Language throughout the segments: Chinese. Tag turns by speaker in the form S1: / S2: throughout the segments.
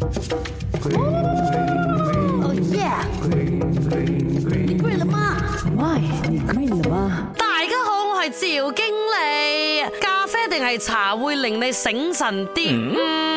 S1: 哦耶！你
S2: 你
S3: 大家好，我系赵经理。咖啡定系茶会令你醒神啲。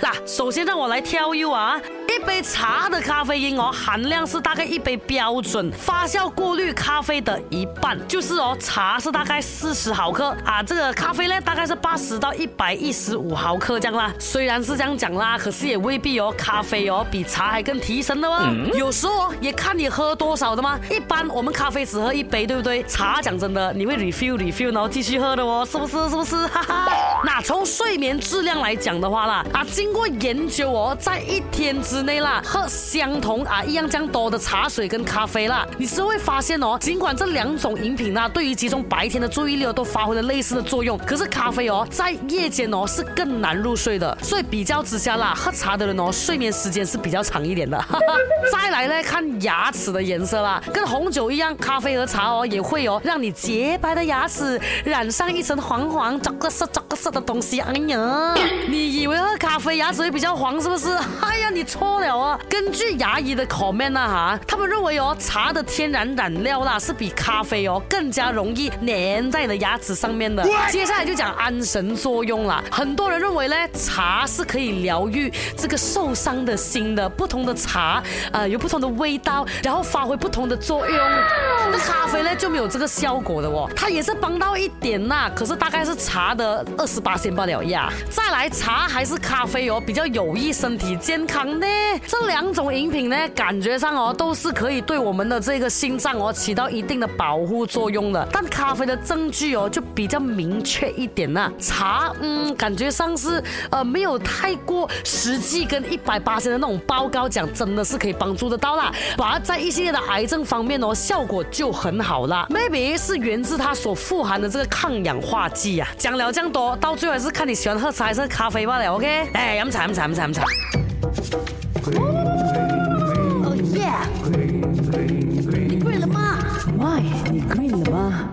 S3: 那首先让我来挑 e you 啊，一杯茶的咖啡因哦含量是大概一杯标准发酵过滤咖啡的一半，就是哦茶是大概四十毫克啊，这个咖啡呢大概是八十到一百一十五毫克这样啦。虽然是这样讲啦，可是也未必哦，咖啡哦比茶还更提神的哦。有时候也看你喝多少的吗？一般我们咖啡只喝一杯，对不对？茶讲真的，你会 refill refill 然后继续喝的哦，是不是？是不是？哈哈。那从睡眠质量来讲的话啦，啊。经过研究哦，在一天之内啦，喝相同啊一样这样多的茶水跟咖啡啦，你是会发现哦，尽管这两种饮品啦，对于集中白天的注意力哦，都发挥了类似的作用，可是咖啡哦，在夜间哦是更难入睡的，所以比较之下啦，喝茶的人哦，睡眠时间是比较长一点的。再来呢，看牙齿的颜色啦，跟红酒一样，咖啡和茶哦也会哦，让你洁白的牙齿染上一层黄黄、杂个色、杂个色的东西。哎呀，你以为喝咖啡。牙齿也比较黄，是不是？哎呀，你错了啊！根据牙医的 comment 啊哈，他们认为哦，茶的天然染料啦，是比咖啡哦更加容易粘在你的牙齿上面的。接下来就讲安神作用啦。很多人认为呢，茶是可以疗愈这个受伤的心的。不同的茶，呃，有不同的味道，然后发挥不同的作用。那咖啡呢就没有这个效果的哦，它也是帮到一点呐，可是大概是茶的二十八分罢了呀。再来，茶还是咖啡？比较有益身体健康呢。这两种饮品呢，感觉上哦都是可以对我们的这个心脏哦起到一定的保护作用的。但咖啡的证据哦就比较明确一点呐，茶嗯感觉上是呃没有太过实际。跟一百八十的那种报告讲，真的是可以帮助得到啦。反而在一系列的癌症方面哦效果就很好啦，Maybe 是源自它所富含的这个抗氧化剂啊。讲了这样多，到最后是看你喜欢喝茶还是咖啡罢了。OK，茶。惨惨惨惨！
S1: 哦耶，你 green 了吗
S2: ？Why？你 green 了吗？